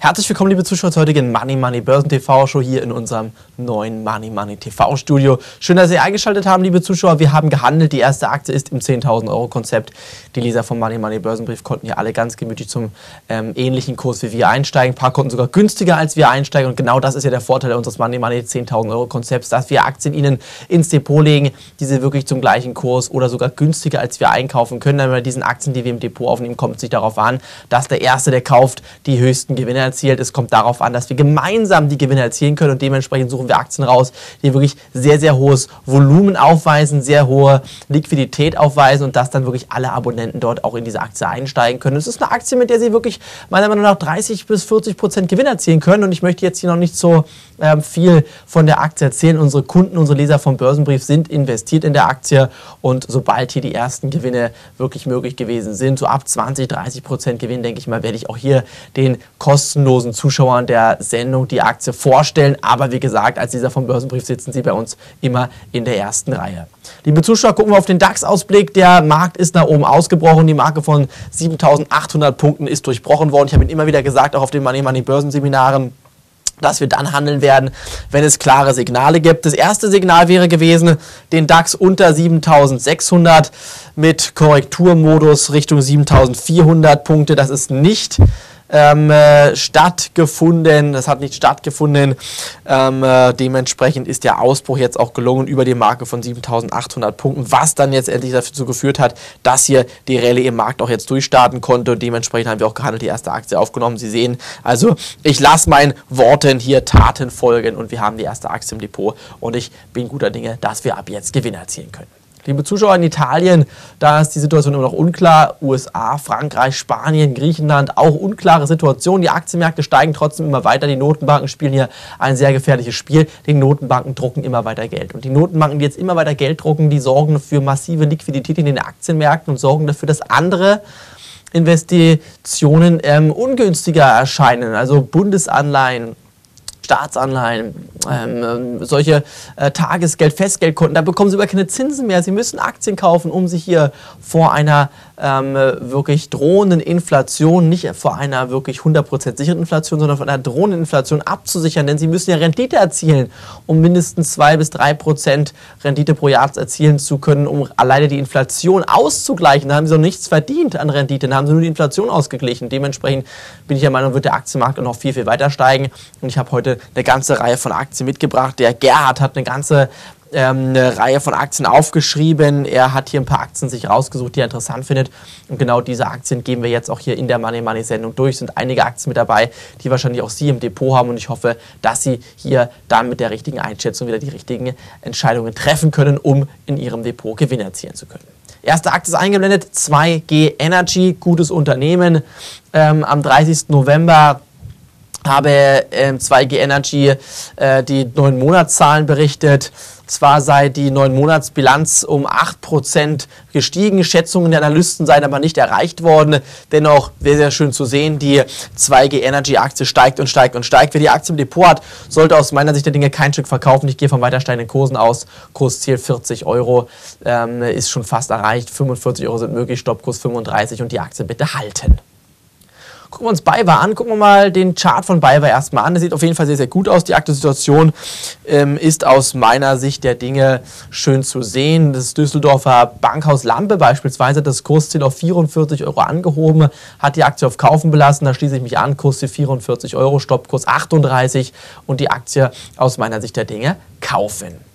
Herzlich willkommen, liebe Zuschauer, zur heutigen Money Money Börsen TV Show hier in unserem neuen Money Money TV Studio. Schön, dass Sie eingeschaltet haben, liebe Zuschauer. Wir haben gehandelt. Die erste Aktie ist im 10.000 Euro Konzept. Die Leser vom Money Money Börsenbrief konnten hier alle ganz gemütlich zum ähm, ähnlichen Kurs wie wir einsteigen. Ein paar konnten sogar günstiger als wir einsteigen. Und genau das ist ja der Vorteil unseres Money Money 10.000 Euro Konzepts, dass wir Aktien Ihnen ins Depot legen, die Sie wirklich zum gleichen Kurs oder sogar günstiger als wir einkaufen können. Denn bei diesen Aktien, die wir im Depot aufnehmen, kommt es sich darauf an, dass der Erste, der kauft, die höchsten Gewinne erzielt. Es kommt darauf an, dass wir gemeinsam die Gewinne erzielen können und dementsprechend suchen wir Aktien raus, die wirklich sehr, sehr hohes Volumen aufweisen, sehr hohe Liquidität aufweisen und dass dann wirklich alle Abonnenten dort auch in diese Aktie einsteigen können. Es ist eine Aktie, mit der sie wirklich meiner Meinung nach 30 bis 40 Prozent Gewinn erzielen können und ich möchte jetzt hier noch nicht so ähm, viel von der Aktie erzählen. Unsere Kunden, unsere Leser vom Börsenbrief sind investiert in der Aktie und sobald hier die ersten Gewinne wirklich möglich gewesen sind, so ab 20, 30 Prozent Gewinn, denke ich mal, werde ich auch hier den kostenlosen Zuschauern der Sendung die Aktie vorstellen. Aber wie gesagt, als Leser vom Börsenbrief sitzen Sie bei uns immer in der ersten Reihe. Liebe Zuschauer, gucken wir auf den DAX-Ausblick. Der Markt ist nach oben ausgebrochen. Die Marke von 7800 Punkten ist durchbrochen worden. Ich habe Ihnen immer wieder gesagt, auch auf den Money Money Börsenseminaren, dass wir dann handeln werden, wenn es klare Signale gibt. Das erste Signal wäre gewesen, den DAX unter 7600 mit Korrekturmodus Richtung 7400 Punkte. Das ist nicht ähm, äh, stattgefunden. Das hat nicht stattgefunden. Ähm, äh, dementsprechend ist der Ausbruch jetzt auch gelungen über die Marke von 7800 Punkten, was dann jetzt endlich dazu geführt hat, dass hier die Rallye im Markt auch jetzt durchstarten konnte. Und dementsprechend haben wir auch gehandelt, die erste Aktie aufgenommen. Sie sehen, also ich lasse meinen Worten hier Taten folgen und wir haben die erste Aktie im Depot und ich bin guter Dinge, dass wir ab jetzt Gewinn erzielen können. Liebe Zuschauer in Italien, da ist die Situation immer noch unklar. USA, Frankreich, Spanien, Griechenland, auch unklare Situation. Die Aktienmärkte steigen trotzdem immer weiter. Die Notenbanken spielen hier ein sehr gefährliches Spiel. Die Notenbanken drucken immer weiter Geld. Und die Notenbanken, die jetzt immer weiter Geld drucken, die sorgen für massive Liquidität in den Aktienmärkten und sorgen dafür, dass andere Investitionen ähm, ungünstiger erscheinen. Also Bundesanleihen, Staatsanleihen, ähm, solche äh, Tagesgeld, Festgeldkonten, da bekommen sie über keine Zinsen mehr. Sie müssen Aktien kaufen, um sich hier vor einer ähm, wirklich drohenden Inflation, nicht vor einer wirklich 100% sicheren Inflation, sondern von einer drohenden Inflation abzusichern, denn sie müssen ja Rendite erzielen, um mindestens 2 bis 3% Rendite pro Jahr erzielen zu können, um alleine die Inflation auszugleichen. Da haben sie noch nichts verdient an Rendite, da haben sie nur die Inflation ausgeglichen. Dementsprechend bin ich der Meinung, wird der Aktienmarkt noch viel, viel weiter steigen. Und ich habe heute eine ganze Reihe von Aktien mitgebracht. Der Gerhard hat eine ganze ähm, eine Reihe von Aktien aufgeschrieben. Er hat hier ein paar Aktien sich rausgesucht, die er interessant findet. Und genau diese Aktien geben wir jetzt auch hier in der Money Money Sendung durch. Es sind einige Aktien mit dabei, die wahrscheinlich auch Sie im Depot haben. Und ich hoffe, dass Sie hier dann mit der richtigen Einschätzung wieder die richtigen Entscheidungen treffen können, um in Ihrem Depot Gewinn erzielen zu können. Erste Aktie ist eingeblendet, 2G Energy, gutes Unternehmen. Ähm, am 30. November habe äh, 2G Energy äh, die neuen Monatszahlen berichtet. Zwar sei die neun Monatsbilanz um 8% gestiegen, Schätzungen der Analysten seien aber nicht erreicht worden. Dennoch sehr, sehr schön zu sehen, die 2G Energy Aktie steigt und steigt und steigt. Wer die Aktie im Depot hat, sollte aus meiner Sicht der Dinge kein Stück verkaufen. Ich gehe von weiter steigenden Kursen aus. Kursziel 40 Euro ähm, ist schon fast erreicht. 45 Euro sind möglich, Stoppkurs 35 und die Aktie bitte halten. Gucken wir uns BayWa an. Gucken wir mal den Chart von BayWa erstmal an. Der sieht auf jeden Fall sehr, sehr gut aus. Die aktuelle Situation ähm, ist aus meiner Sicht der Dinge schön zu sehen. Das Düsseldorfer Bankhaus Lampe beispielsweise hat das Kursziel auf 44 Euro angehoben, hat die Aktie auf Kaufen belassen. Da schließe ich mich an. Kursziel 44 Euro, Stoppkurs 38 und die Aktie aus meiner Sicht der Dinge kaufen.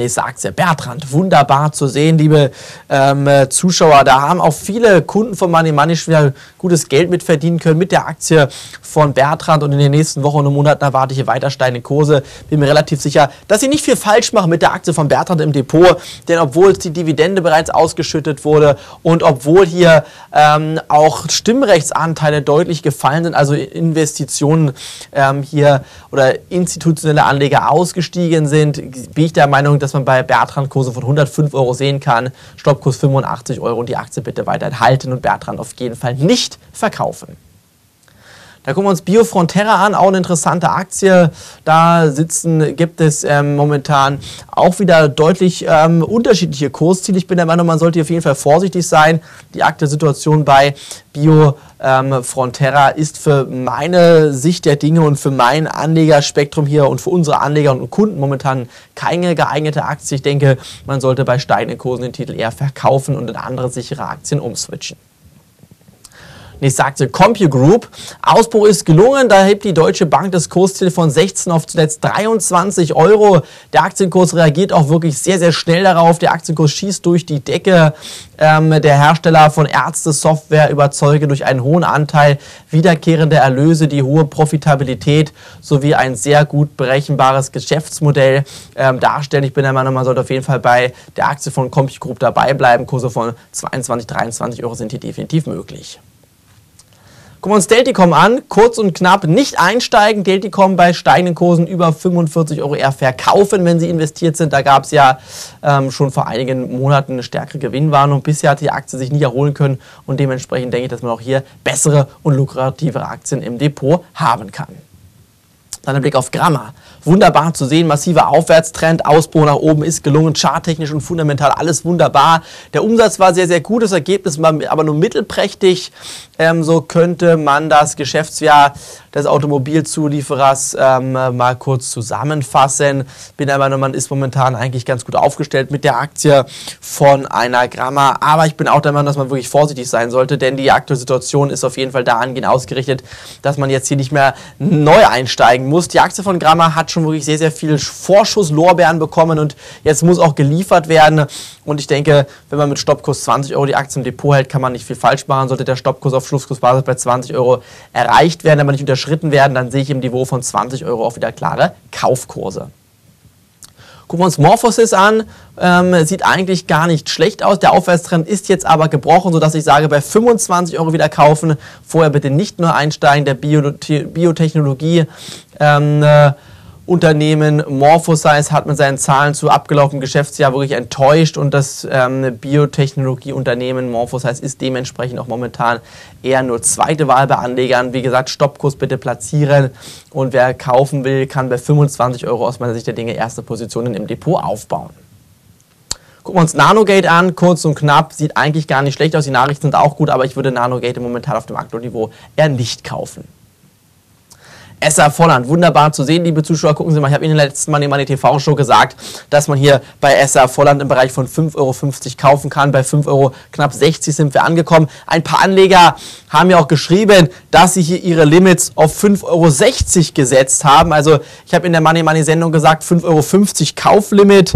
Nächste Aktie, Bertrand, wunderbar zu sehen, liebe ähm, Zuschauer. Da haben auch viele Kunden von Money Money schon wieder gutes Geld mit verdienen können mit der Aktie von Bertrand. Und in den nächsten Wochen und Monaten erwarte ich hier weiter steigende Kurse. Bin mir relativ sicher, dass sie nicht viel falsch machen mit der Aktie von Bertrand im Depot. Denn obwohl die Dividende bereits ausgeschüttet wurde und obwohl hier ähm, auch Stimmrechtsanteile deutlich gefallen sind, also Investitionen ähm, hier oder institutionelle Anleger ausgestiegen sind, bin ich der Meinung, dass man bei Bertrand Kurse von 105 Euro sehen kann. Stoppkurs 85 Euro und die Aktie bitte weiterhin halten und Bertrand auf jeden Fall nicht verkaufen. Da gucken wir uns Biofrontera an, auch eine interessante Aktie. Da sitzen, gibt es ähm, momentan auch wieder deutlich ähm, unterschiedliche Kursziele. Ich bin der Meinung, man sollte auf jeden Fall vorsichtig sein. Die aktuelle Situation bei Bio Ähm, Frontera ist für meine Sicht der Dinge und für mein Anlegerspektrum hier und für unsere Anleger und Kunden momentan keine geeignete Aktie. Ich denke, man sollte bei steigenden Kursen den Titel eher verkaufen und in andere sichere Aktien umswitchen. Nächste Aktie CompuGroup. Ausbruch ist gelungen. Da hebt die Deutsche Bank das Kursziel von 16 auf zuletzt 23 Euro. Der Aktienkurs reagiert auch wirklich sehr, sehr schnell darauf. Der Aktienkurs schießt durch die Decke. Ähm, der Hersteller von Ärzte-Software überzeuge durch einen hohen Anteil wiederkehrender Erlöse, die hohe Profitabilität sowie ein sehr gut berechenbares Geschäftsmodell ähm, darstellen. Ich bin der Meinung, man sollte auf jeden Fall bei der Aktie von CompuGroup dabei bleiben. Kurse von 22, 23 Euro sind hier definitiv möglich. Gucken wir uns Delticom an, kurz und knapp nicht einsteigen, Delticom bei steigenden Kursen über 45 Euro eher verkaufen, wenn sie investiert sind. Da gab es ja ähm, schon vor einigen Monaten eine stärkere Gewinnwarnung. Bisher hat die Aktie sich nicht erholen können und dementsprechend denke ich, dass man auch hier bessere und lukrativere Aktien im Depot haben kann. Dann ein Blick auf Gramma. Wunderbar zu sehen, massiver Aufwärtstrend, Ausbruch nach oben ist gelungen, charttechnisch und fundamental alles wunderbar. Der Umsatz war sehr, sehr gut, das Ergebnis war aber nur mittelprächtig. Ähm, so könnte man das Geschäftsjahr des Automobilzulieferers ähm, mal kurz zusammenfassen. Bin der Meinung, man ist momentan eigentlich ganz gut aufgestellt mit der Aktie von einer Gramma. Aber ich bin auch der Meinung, dass man wirklich vorsichtig sein sollte, denn die aktuelle Situation ist auf jeden Fall dahingehend ausgerichtet, dass man jetzt hier nicht mehr neu einsteigen muss. Die Aktie von Gramma hat schon wirklich sehr, sehr viel Vorschusslorbeeren bekommen und jetzt muss auch geliefert werden. Und ich denke, wenn man mit Stoppkurs 20 Euro die Aktie im Depot hält, kann man nicht viel falsch machen. Sollte der Stoppkurs auf Schlusskursbasis bei 20 Euro erreicht werden, aber nicht unterschritten werden, dann sehe ich im Niveau von 20 Euro auch wieder klare Kaufkurse. Gucken wir uns Morphosis an, ähm, sieht eigentlich gar nicht schlecht aus. Der Aufwärtstrend ist jetzt aber gebrochen, sodass ich sage, bei 25 Euro wieder kaufen. Vorher bitte nicht nur einsteigen, der Bio Biotechnologie. Ähm, äh, Unternehmen Morphosize hat mit seinen Zahlen zu abgelaufenem Geschäftsjahr wirklich enttäuscht und das ähm, Biotechnologieunternehmen Morphosize ist dementsprechend auch momentan eher nur zweite Wahl bei Anlegern. Wie gesagt, Stoppkurs bitte platzieren und wer kaufen will, kann bei 25 Euro aus meiner Sicht der Dinge erste Positionen im Depot aufbauen. Gucken wir uns Nanogate an, kurz und knapp, sieht eigentlich gar nicht schlecht aus, die Nachrichten sind auch gut, aber ich würde Nanogate momentan auf dem aktuellen eher nicht kaufen. Esser Volland, wunderbar zu sehen, liebe Zuschauer. Gucken Sie mal, ich habe Ihnen letzten Mal in meiner TV-Show gesagt, dass man hier bei Esser Volland im Bereich von 5,50 Euro kaufen kann. Bei 5 Euro knapp 60 sind wir angekommen. Ein paar Anleger haben ja auch geschrieben, dass sie hier ihre Limits auf 5,60 Euro gesetzt haben. Also ich habe in der Money Money Sendung gesagt, 5,50 Euro Kauflimit.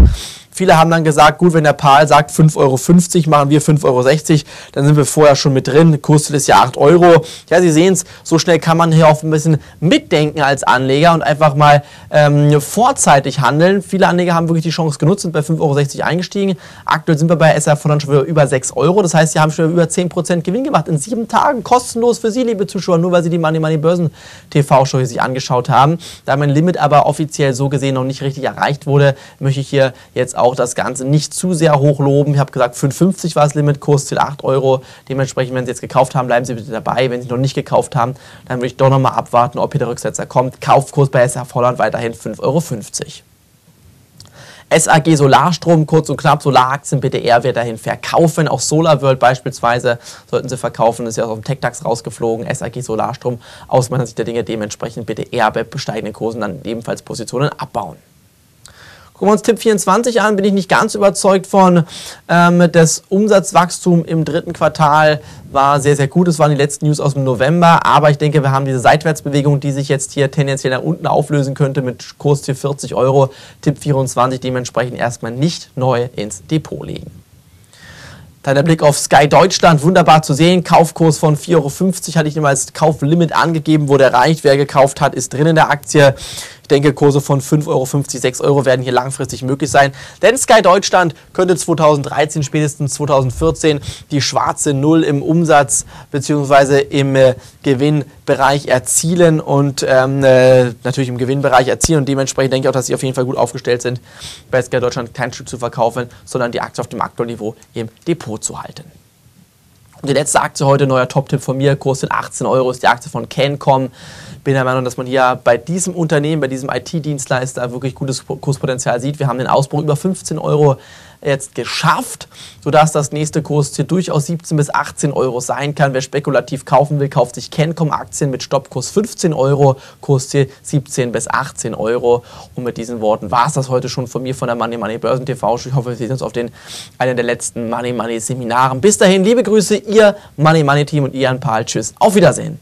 Viele haben dann gesagt, gut, wenn der Pal sagt 5,50 Euro, machen wir 5,60 Euro, dann sind wir vorher schon mit drin. Kostet es ja 8 Euro. Ja, Sie sehen es, so schnell kann man hier auch ein bisschen mitdenken als Anleger und einfach mal ähm, vorzeitig handeln. Viele Anleger haben wirklich die Chance genutzt, sind bei 5,60 Euro eingestiegen. Aktuell sind wir bei SR von schon wieder über 6 Euro. Das heißt, Sie haben schon über 10% Gewinn gemacht in sieben Tagen. Kostenlos für Sie, liebe Zuschauer, nur weil Sie die Money Money Börsen TV-Show hier sich angeschaut haben. Da mein Limit aber offiziell so gesehen noch nicht richtig erreicht wurde, möchte ich hier jetzt auch auch das Ganze nicht zu sehr hoch loben. Ich habe gesagt, 5,50 war das Limit, Kursziel 8 Euro. Dementsprechend, wenn Sie jetzt gekauft haben, bleiben Sie bitte dabei. Wenn Sie noch nicht gekauft haben, dann würde ich doch nochmal abwarten, ob hier der Rücksetzer kommt. Kaufkurs bei SR Holland weiterhin 5,50 Euro. SAG Solarstrom, kurz und knapp, Solaraktien bitte eher weiterhin verkaufen. Auch SolarWorld beispielsweise sollten Sie verkaufen, ist ja aus dem TechDAX rausgeflogen. SAG Solarstrom aus meiner Sicht der Dinge dementsprechend bitte eher bei steigenden Kursen dann ebenfalls Positionen abbauen. Gucken wir uns Tipp 24 an, bin ich nicht ganz überzeugt von. Ähm, das Umsatzwachstum im dritten Quartal war sehr, sehr gut. Das waren die letzten News aus dem November. Aber ich denke, wir haben diese Seitwärtsbewegung, die sich jetzt hier tendenziell nach unten auflösen könnte mit Kursziel 40 Euro. Tipp 24 dementsprechend erstmal nicht neu ins Depot legen. Dann der Blick auf Sky Deutschland, wunderbar zu sehen. Kaufkurs von 4,50 Euro hatte ich immer als Kauflimit angegeben, wurde erreicht. Wer gekauft hat, ist drin in der Aktie. Ich denke, Kurse von 5,50 Euro, 6 Euro werden hier langfristig möglich sein. Denn Sky Deutschland könnte 2013, spätestens 2014 die schwarze Null im Umsatz bzw. im äh, Gewinnbereich erzielen und ähm, äh, natürlich im Gewinnbereich erzielen. Und dementsprechend denke ich auch, dass sie auf jeden Fall gut aufgestellt sind, bei Sky Deutschland kein Stück zu verkaufen, sondern die Aktie auf dem aktuellen Niveau im Depot zu halten. Und die letzte Aktie heute, neuer Top-Tipp von mir, kostet 18 Euro, ist die Aktie von Cancom bin der Meinung, dass man hier bei diesem Unternehmen, bei diesem IT-Dienstleister wirklich gutes Kurspotenzial sieht. Wir haben den Ausbruch über 15 Euro jetzt geschafft, sodass das nächste Kursziel durchaus 17 bis 18 Euro sein kann. Wer spekulativ kaufen will, kauft sich Kencom-Aktien mit Stoppkurs 15 Euro, Kursziel 17 bis 18 Euro. Und mit diesen Worten war es das heute schon von mir von der Money Money Börsen TV. Ich hoffe, wir sehen uns auf den, einen der letzten Money Money Seminaren. Bis dahin, liebe Grüße, ihr Money Money Team und Ian Pahl. Tschüss, auf Wiedersehen.